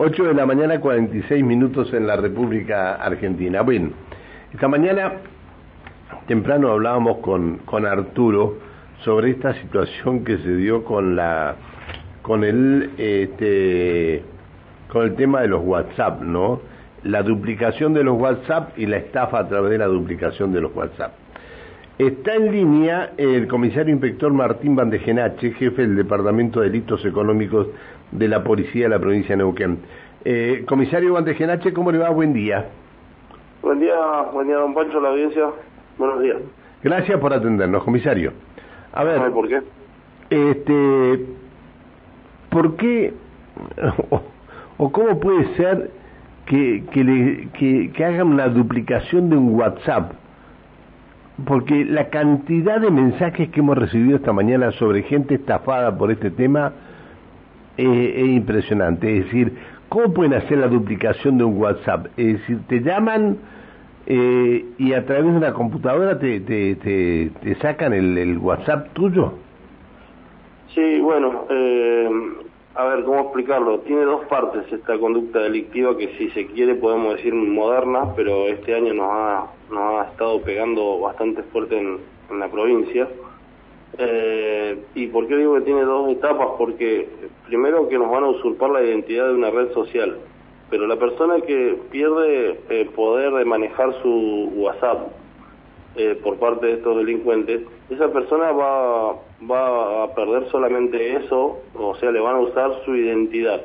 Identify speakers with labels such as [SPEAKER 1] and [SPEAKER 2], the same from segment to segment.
[SPEAKER 1] 8 de la mañana, 46 minutos en la República Argentina. Bueno, esta mañana temprano hablábamos con, con Arturo sobre esta situación que se dio con la con el este con el tema de los WhatsApp, ¿no? La duplicación de los WhatsApp y la estafa a través de la duplicación de los WhatsApp. Está en línea el comisario inspector Martín Bandejenache, jefe del Departamento de Delitos Económicos de la Policía de la provincia de Neuquén. Eh, comisario Bandejenache, ¿cómo le va? Buen día.
[SPEAKER 2] Buen día, buen día, don Pancho, la audiencia. Buenos días.
[SPEAKER 1] Gracias por atendernos, comisario. A ver.
[SPEAKER 2] ¿Por qué?
[SPEAKER 1] Este, ¿Por qué o, cómo puede ser que, que, le, que, que hagan una duplicación de un WhatsApp? porque la cantidad de mensajes que hemos recibido esta mañana sobre gente estafada por este tema es impresionante. Es decir, ¿cómo pueden hacer la duplicación de un WhatsApp? Es decir, te llaman eh, y a través de una computadora te, te, te, sacan el, el, WhatsApp tuyo.
[SPEAKER 2] Sí, bueno, eh, a ver, ¿cómo explicarlo? Tiene dos partes esta conducta delictiva que si se quiere podemos decir moderna, pero este año nos ha, nos ha estado pegando bastante fuerte en, la provincia. Eh, ¿Y por qué digo que tiene dos etapas? Porque primero que nos van a usurpar la identidad de una red social, pero la persona que pierde el poder de manejar su WhatsApp eh, por parte de estos delincuentes, esa persona va, va a perder solamente eso, o sea, le van a usar su identidad,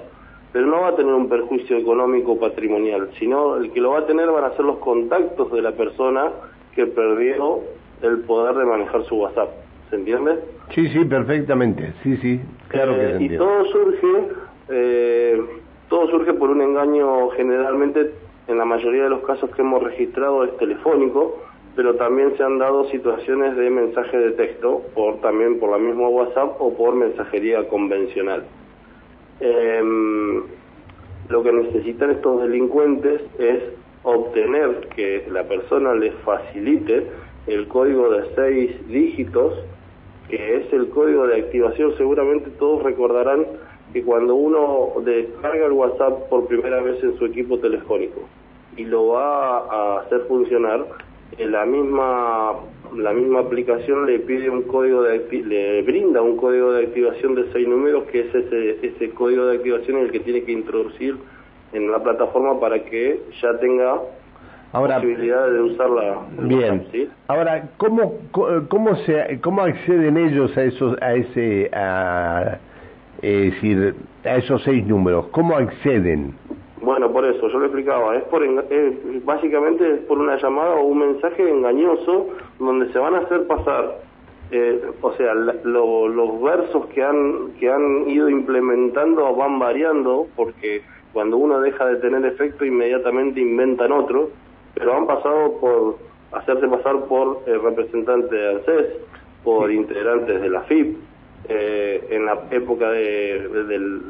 [SPEAKER 2] pero no va a tener un perjuicio económico patrimonial, sino el que lo va a tener van a ser los contactos de la persona que perdió el poder de manejar su WhatsApp. ¿Se entiende?
[SPEAKER 1] Sí, sí, perfectamente. Sí, sí, claro que
[SPEAKER 2] eh, Y todo surge, eh, todo surge por un engaño generalmente, en la mayoría de los casos que hemos registrado es telefónico, pero también se han dado situaciones de mensaje de texto, por también por la misma WhatsApp o por mensajería convencional. Em, lo que necesitan estos delincuentes es obtener que la persona les facilite el código de seis dígitos, que es el código de activación. Seguramente todos recordarán que cuando uno descarga el WhatsApp por primera vez en su equipo telefónico y lo va a hacer funcionar, la misma la misma aplicación le pide un código de le brinda un código de activación de seis números que es ese ese código de activación el que tiene que introducir en la plataforma para que ya tenga Ahora, posibilidad de usarla.
[SPEAKER 1] Bien. Ahora, ¿cómo cómo se cómo acceden ellos a esos a ese a, es decir a esos seis números? ¿Cómo acceden?
[SPEAKER 2] Bueno, por eso, yo lo explicaba, es por básicamente es por una llamada o un mensaje engañoso donde se van a hacer pasar, eh, o sea, los versos que han, que han ido implementando van variando porque cuando uno deja de tener efecto inmediatamente inventan otro, pero han pasado por hacerse pasar por el representante de ANSES, por integrantes de la FIP, eh, en la época de,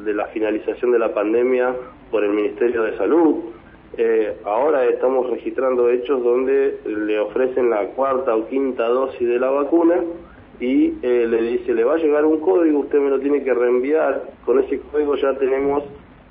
[SPEAKER 2] de, la finalización de la pandemia por el Ministerio de Salud. Eh, ahora estamos registrando hechos donde le ofrecen la cuarta o quinta dosis de la vacuna y eh, le dice, le va a llegar un código, usted me lo tiene que reenviar, con ese código ya tenemos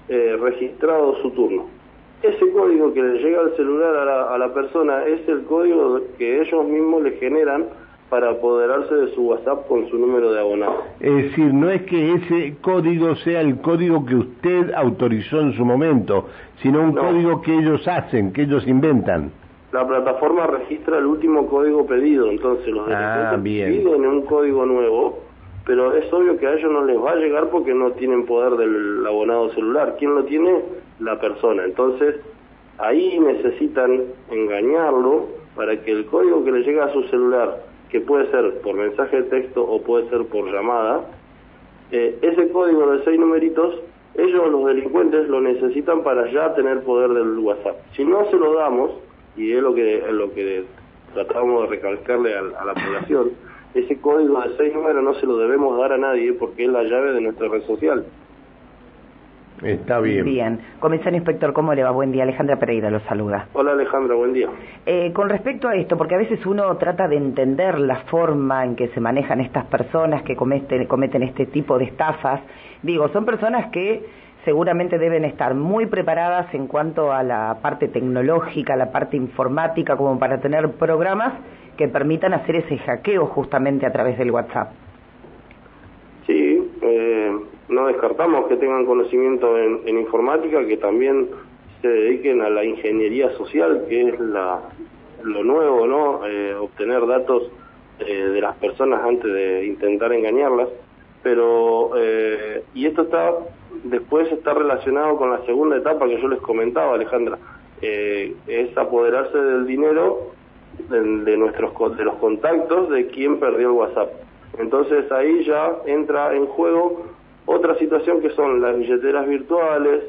[SPEAKER 2] registrado su turno. Ese código que le llega al celular a la, a la persona es el código que ellos mismos le generan para apoderarse de su WhatsApp con su número de abonado.
[SPEAKER 1] Es decir, no es que ese código sea el código que usted autorizó en su momento, sino un código que ellos hacen, que ellos inventan.
[SPEAKER 2] La plataforma registra el último código pedido, entonces los
[SPEAKER 1] ah,
[SPEAKER 2] piden un código nuevo, pero es obvio que a ellos no les va a llegar porque no tienen poder del abonado celular. ¿Quién lo tiene? La persona. Entonces, ahí necesitan engañarlo para que el código que le llega a su celular que puede ser por mensaje de texto o puede ser por llamada, eh, ese código de seis numeritos, ellos los delincuentes lo necesitan para ya tener poder del WhatsApp. Si no se lo damos, y es lo que, es lo que tratamos de recalcarle a, a la población, ese código de seis números no se lo debemos dar a nadie porque es la llave de nuestra red social.
[SPEAKER 1] Está bien.
[SPEAKER 3] Bien. Comisario Inspector, ¿cómo le va? Buen día. Alejandra Pereira lo saluda.
[SPEAKER 2] Hola Alejandra, buen día.
[SPEAKER 3] Eh, con respecto a esto, porque a veces uno trata de entender la forma en que se manejan estas personas que cometen, cometen este tipo de estafas, digo, son personas que seguramente deben estar muy preparadas en cuanto a la parte tecnológica, la parte informática, como para tener programas que permitan hacer ese hackeo justamente a través del WhatsApp.
[SPEAKER 2] Sí, eh, no descartamos que tengan conocimiento en, informática, que también se dediquen a la ingeniería social, que es la, lo nuevo, ¿no? Eh, obtener datos eh, de las personas antes de intentar engañarlas. Pero, y esto está, después está relacionado con la segunda etapa que yo les comentaba, Alejandra, es apoderarse del dinero de, nuestros de los contactos de quien perdió el WhatsApp. Entonces ahí ya entra en juego otra situación que son las billeteras virtuales,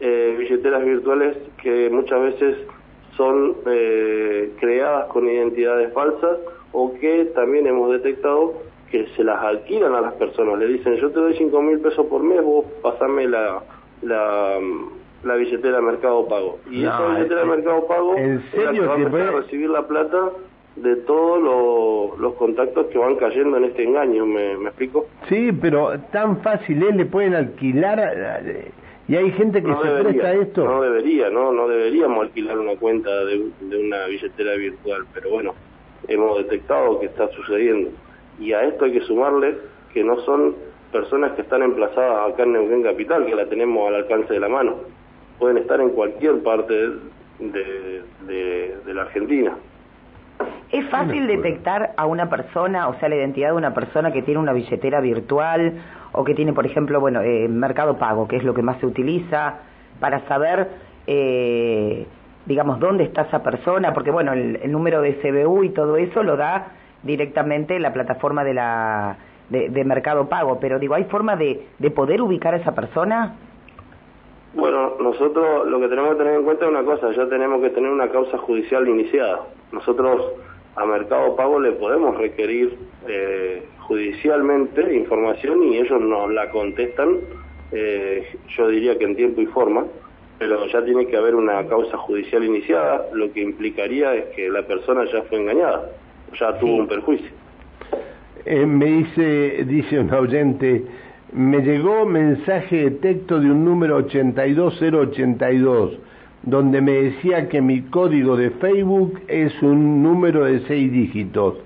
[SPEAKER 2] eh, billeteras virtuales que muchas veces son eh, creadas con identidades falsas o que también hemos detectado que se las alquilan a las personas. Le dicen, yo te doy 5 mil pesos por mes, vos pasame la, la, la billetera Mercado Pago. Y esa billetera de Mercado Pago
[SPEAKER 1] ¿en serio
[SPEAKER 2] es la que va a recibir la plata de todos los contactos que van cayendo en este engaño, ¿me, explico?
[SPEAKER 1] Sí, pero tan fácil es, le pueden alquilar y hay gente que se presta a esto.
[SPEAKER 2] No debería, no, no deberíamos alquilar una cuenta de, de una billetera virtual, pero bueno, hemos detectado que está sucediendo. Y a esto hay que sumarle que no son personas que están emplazadas acá en Neuquén Capital, que la tenemos al alcance de la mano pueden estar en cualquier parte de, de, la Argentina.
[SPEAKER 3] ¿Es fácil detectar a una persona, o sea, la identidad de una persona que tiene una billetera virtual o que tiene, por ejemplo, bueno, eh, Mercado Pago, que es lo que más se utiliza, para saber, eh, digamos, dónde está esa persona? Porque, bueno, el, número de CBU y todo eso lo da directamente la plataforma de la de, Mercado Pago, pero digo, ¿hay forma de, de poder ubicar a esa persona?
[SPEAKER 2] Bueno, nosotros lo que tenemos que tener en cuenta es una cosa, ya tenemos que tener una causa judicial iniciada. Nosotros a Mercado Pago le podemos requerir eh, judicialmente información y ellos nos la contestan, eh, yo diría que en tiempo y forma, pero ya tiene que haber una causa judicial iniciada, lo que implicaría es que la persona ya fue engañada, ya tuvo un perjuicio.
[SPEAKER 1] Eh, me dice, dice un oyente, me llegó mensaje de texto de un número 82082 donde me decía que mi código de Facebook es un número de seis dígitos.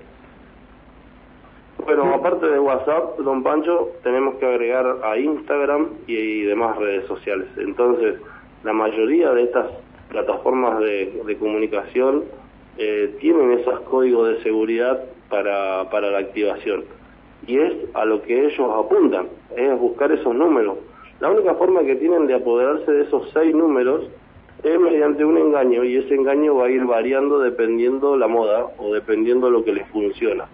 [SPEAKER 2] Bueno, aparte de WhatsApp, don Pancho, tenemos que agregar a Instagram y, demás redes sociales. Entonces, la mayoría de estas plataformas de, comunicación eh, tienen esos códigos de seguridad para, para la activación y es a lo que ellos apuntan, es buscar esos números. La única forma que tienen de apoderarse de esos seis números es mediante un engaño y ese engaño va a ir variando dependiendo la moda o dependiendo lo que les funciona.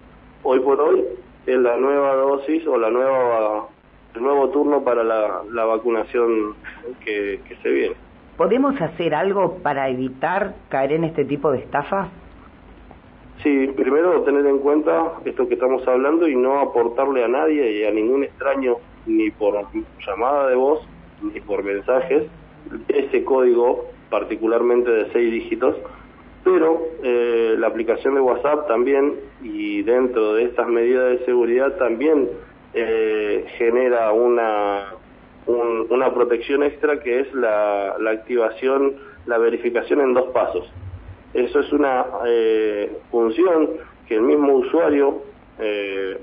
[SPEAKER 2] Hoy por hoy es la nueva dosis o la nueva el nuevo turno para la, la vacunación que, que se viene.
[SPEAKER 3] ¿Podemos hacer algo para evitar caer en este tipo de estafas?
[SPEAKER 2] Sí, primero tener en cuenta esto que estamos hablando y no aportarle a nadie y a ningún extraño, ni por llamada de voz, ni por mensajes, ese código particularmente de seis dígitos, pero eh, la aplicación de WhatsApp también y dentro de estas medidas de seguridad también eh, genera una, una protección extra que es la, la activación, la verificación en dos pasos. Eso es una eh, función que el mismo usuario,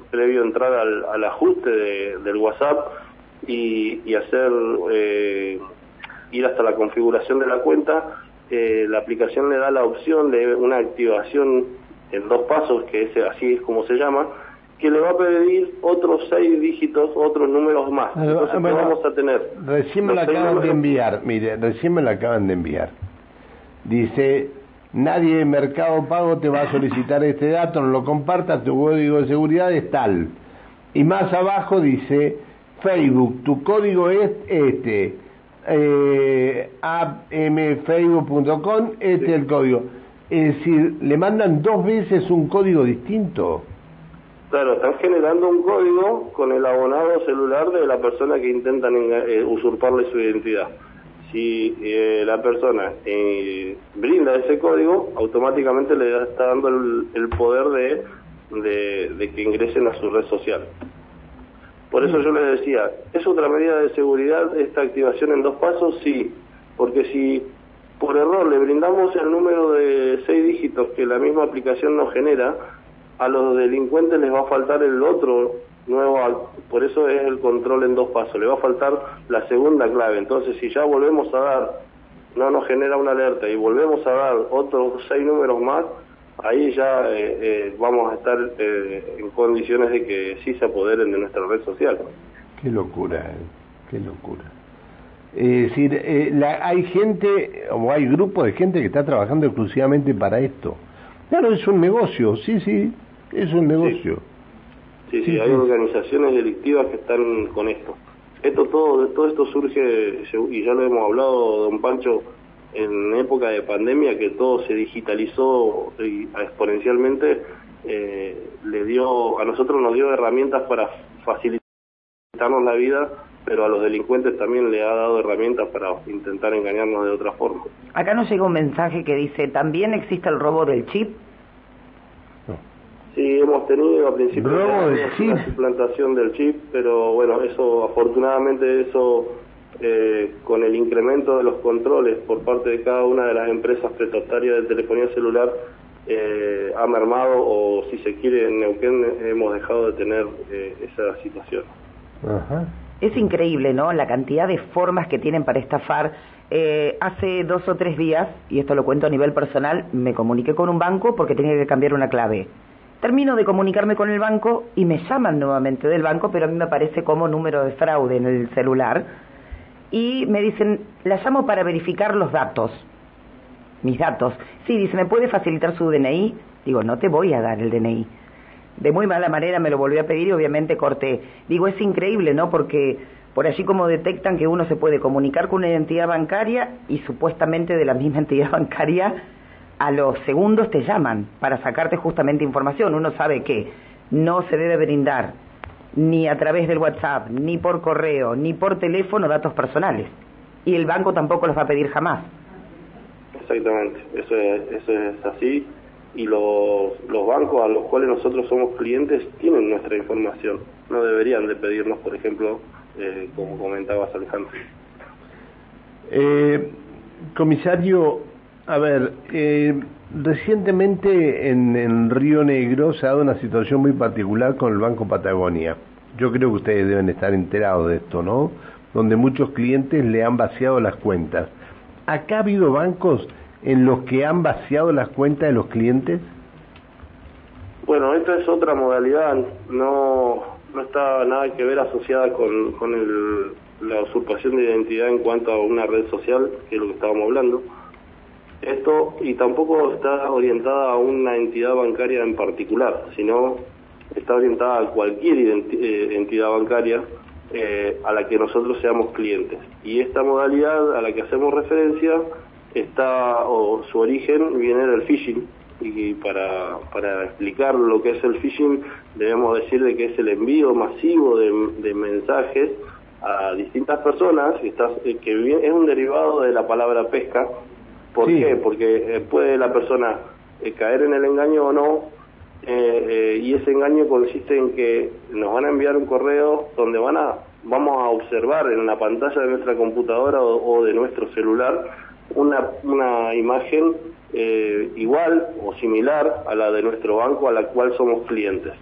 [SPEAKER 2] previo a entrar al, ajuste del WhatsApp y, hacer ir hasta la configuración de la cuenta, la aplicación le da la opción de una activación en dos pasos, que es, así es como se llama, que le va a pedir otros seis dígitos, otros números más. Entonces vamos a tener.
[SPEAKER 1] Recién me la acaban de enviar, mire, recién me la acaban de enviar. Dice nadie en Mercado Pago te va a solicitar este dato, no lo compartas, tu código de seguridad es tal. Y más abajo dice, Facebook, tu código es este, eh, appmfacebook.com, este es el código. Es decir, le mandan dos veces un código distinto.
[SPEAKER 2] Claro, están generando un código con el abonado celular de la persona que intentan eh, usurparle su identidad si eh, la persona eh, brinda ese código, automáticamente le está dando el, poder de, de, que ingresen a su red social. Por eso yo les decía, ¿es otra medida de seguridad esta activación en dos pasos? Sí, porque si por error le brindamos el número de seis dígitos que la misma aplicación nos genera, a los delincuentes les va a faltar el otro nuevo, por eso es el control en dos pasos, le va a faltar la segunda clave. Entonces, si ya volvemos a dar, no nos genera una alerta y volvemos a dar otros seis números más, ahí ya eh, eh, vamos a estar eh, en condiciones de que sí se apoderen de nuestra red social.
[SPEAKER 1] Qué locura, qué locura. Es decir, la, hay gente o hay grupos de gente que está trabajando exclusivamente para esto. Claro, es un negocio, sí, sí, es un negocio.
[SPEAKER 2] Sí, sí, hay organizaciones delictivas que están con esto. Esto todo, todo esto surge, y ya lo hemos hablado, don Pancho, en época de pandemia, que todo se digitalizó exponencialmente, eh, le dio, a nosotros nos dio herramientas para facilitarnos la vida, pero a los delincuentes también le ha dado herramientas para intentar engañarnos de otra forma.
[SPEAKER 3] Acá nos llega un mensaje que dice, ¿también existe el robo del chip?
[SPEAKER 2] Sí, hemos tenido a principio
[SPEAKER 1] la
[SPEAKER 2] suplantación del chip, pero bueno, eso afortunadamente eso eh, con el incremento de los controles por parte de cada una de las empresas prestatarias de telefonía celular eh, ha mermado o si se quiere en Neuquén hemos dejado de tener eh, esa situación.
[SPEAKER 3] Es increíble, ¿no? La cantidad de formas que tienen para estafar. hace dos o tres días, y esto lo cuento a nivel personal, me comuniqué con un banco porque tenía que cambiar una clave. Termino de comunicarme con el banco y me llaman nuevamente del banco, pero a mí me aparece como número de fraude en el celular. Y me dicen, la llamo para verificar los datos. Mis datos. Sí, dice, ¿me puede facilitar su DNI? Digo, no te voy a dar el DNI. De muy mala manera me lo volvió a pedir y obviamente corté. Digo, es increíble, ¿no? Porque por allí como detectan que uno se puede comunicar con una entidad bancaria y supuestamente de la misma entidad bancaria a los segundos te llaman para sacarte justamente información. Uno sabe que no se debe brindar ni a través del WhatsApp, ni por correo, ni por teléfono datos personales. Y el banco tampoco los va a pedir jamás.
[SPEAKER 2] Exactamente, eso es, eso es así. Y los, los bancos a los cuales nosotros somos clientes tienen nuestra información. No deberían de pedirnos, por ejemplo, eh, como comentabas Alejandro.
[SPEAKER 1] Eh, comisario, a ver, eh, recientemente en, Río Negro se ha dado una situación muy particular con el Banco Patagonia. Yo creo que ustedes deben estar enterados de esto, ¿no? Donde muchos clientes le han vaciado las cuentas. ¿Acá ha habido bancos en los que han vaciado las cuentas de los clientes?
[SPEAKER 2] Bueno, esta es otra modalidad, no, no está nada que ver asociada con, la usurpación de identidad en cuanto a una red social, que es lo que estábamos hablando esto y tampoco está orientada a una entidad bancaria en particular, sino está orientada a cualquier eh, entidad bancaria eh, a la que nosotros seamos clientes. Y esta modalidad a la que hacemos referencia está, o su origen viene del phishing, y para, para explicar lo que es el phishing debemos decir de que es el envío masivo de, mensajes a distintas personas, está, eh, que es un derivado de la palabra pesca, ¿Por qué? Porque eh, puede la persona eh, caer en el engaño o no, eh, y ese engaño consiste en que nos van a enviar un correo donde van a vamos a observar en la pantalla de nuestra computadora o, de nuestro celular una, una imagen igual o similar a la de nuestro banco a la cual somos clientes.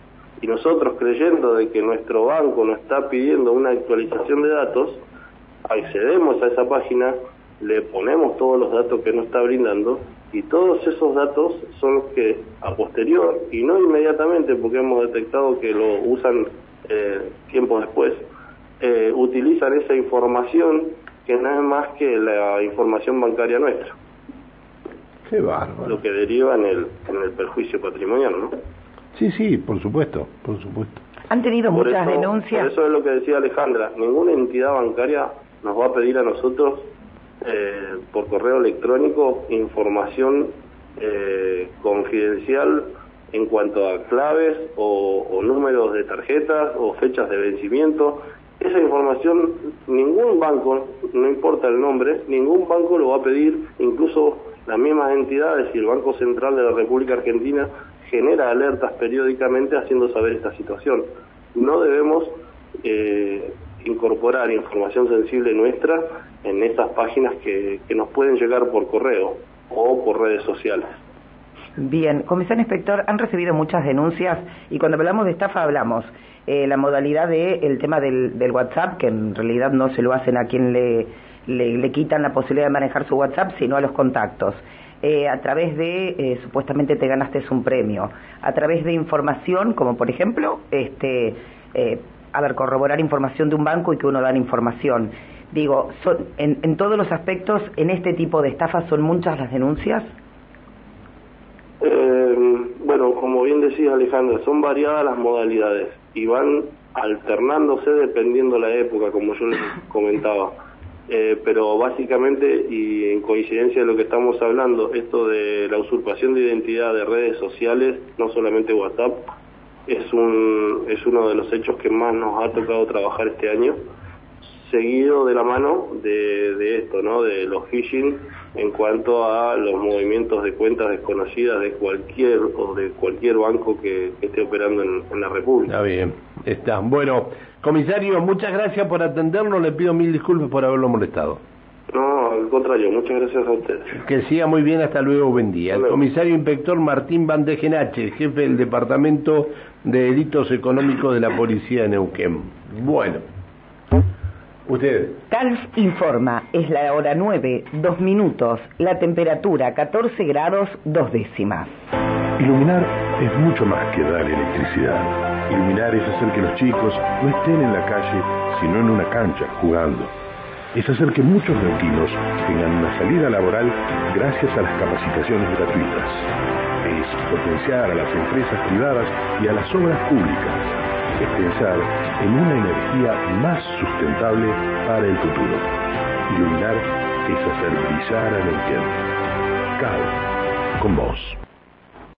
[SPEAKER 2] Y nosotros creyendo de que nuestro banco nos está pidiendo una actualización de datos, accedemos a esa página, le ponemos todos los datos que nos está brindando y todos esos datos son los que a posterior y no inmediatamente porque hemos detectado que lo usan eh, tiempo después, eh, utilizan esa información que no es más que la información bancaria nuestra.
[SPEAKER 1] Qué bárbaro.
[SPEAKER 2] Lo que deriva en el, en el perjuicio patrimonial, ¿no?
[SPEAKER 1] Sí, sí, por supuesto, por supuesto.
[SPEAKER 3] Han tenido muchas denuncias.
[SPEAKER 2] eso es lo que decía Alejandra. Ninguna entidad bancaria nos va a pedir a nosotros eh, por correo electrónico información eh, confidencial en cuanto a claves o, números de tarjetas o fechas de vencimiento. Esa información ningún banco, no importa el nombre, ningún banco lo va a pedir, incluso las mismas entidades y el Banco Central de la República Argentina genera alertas periódicamente haciendo saber esta situación. No debemos eh, incorporar información sensible nuestra en esas páginas que, que nos pueden llegar por correo o por redes sociales.
[SPEAKER 3] Bien, comisario inspector, han recibido muchas denuncias y cuando hablamos de estafa hablamos eh, la modalidad de el tema del, del, WhatsApp, que en realidad no se lo hacen a quien le, le, le quitan la posibilidad de manejar su WhatsApp, sino a los contactos. Eh, a través de, eh, supuestamente te ganaste un premio, a través de información, como por ejemplo, este, eh, a ver, corroborar información de un banco y que uno da información. Digo, son, en, en todos los aspectos, en este tipo de estafas, ¿son muchas las denuncias?
[SPEAKER 2] Eh, bueno, como bien decía Alejandra, son variadas las modalidades y van alternándose dependiendo la época, como yo les comentaba. Eh, pero básicamente, y en coincidencia de lo que estamos hablando, esto de la usurpación de identidad de redes sociales, no solamente WhatsApp, es, un, es uno de los hechos que más nos ha tocado trabajar este año, seguido de la mano de, de esto, ¿no? de los phishing en cuanto a los movimientos de cuentas desconocidas de cualquier o de cualquier banco que, que esté operando en, en, la República.
[SPEAKER 1] Está bien, está. Bueno, comisario, muchas gracias por atendernos, le pido mil disculpas por haberlo molestado.
[SPEAKER 2] No, al contrario, muchas gracias a ustedes.
[SPEAKER 1] Que siga muy bien, hasta luego, buen día. El comisario inspector Martín Van de Genache, jefe del Departamento de Delitos Económicos de la Policía de Neuquén. Bueno. Usted.
[SPEAKER 3] CALF informa, es la hora 9, dos minutos, la temperatura 14 grados, dos décimas.
[SPEAKER 4] Iluminar es mucho más que dar electricidad. Iluminar es hacer que los chicos no estén en la calle, sino en una cancha jugando. Es hacer que muchos neuquinos tengan una salida laboral gracias a las capacitaciones gratuitas. Es potenciar a las empresas privadas y a las obras públicas es pensar en una energía más sustentable para el futuro. Iluminar es hacer brillar a Neuquén. CAL, con vos.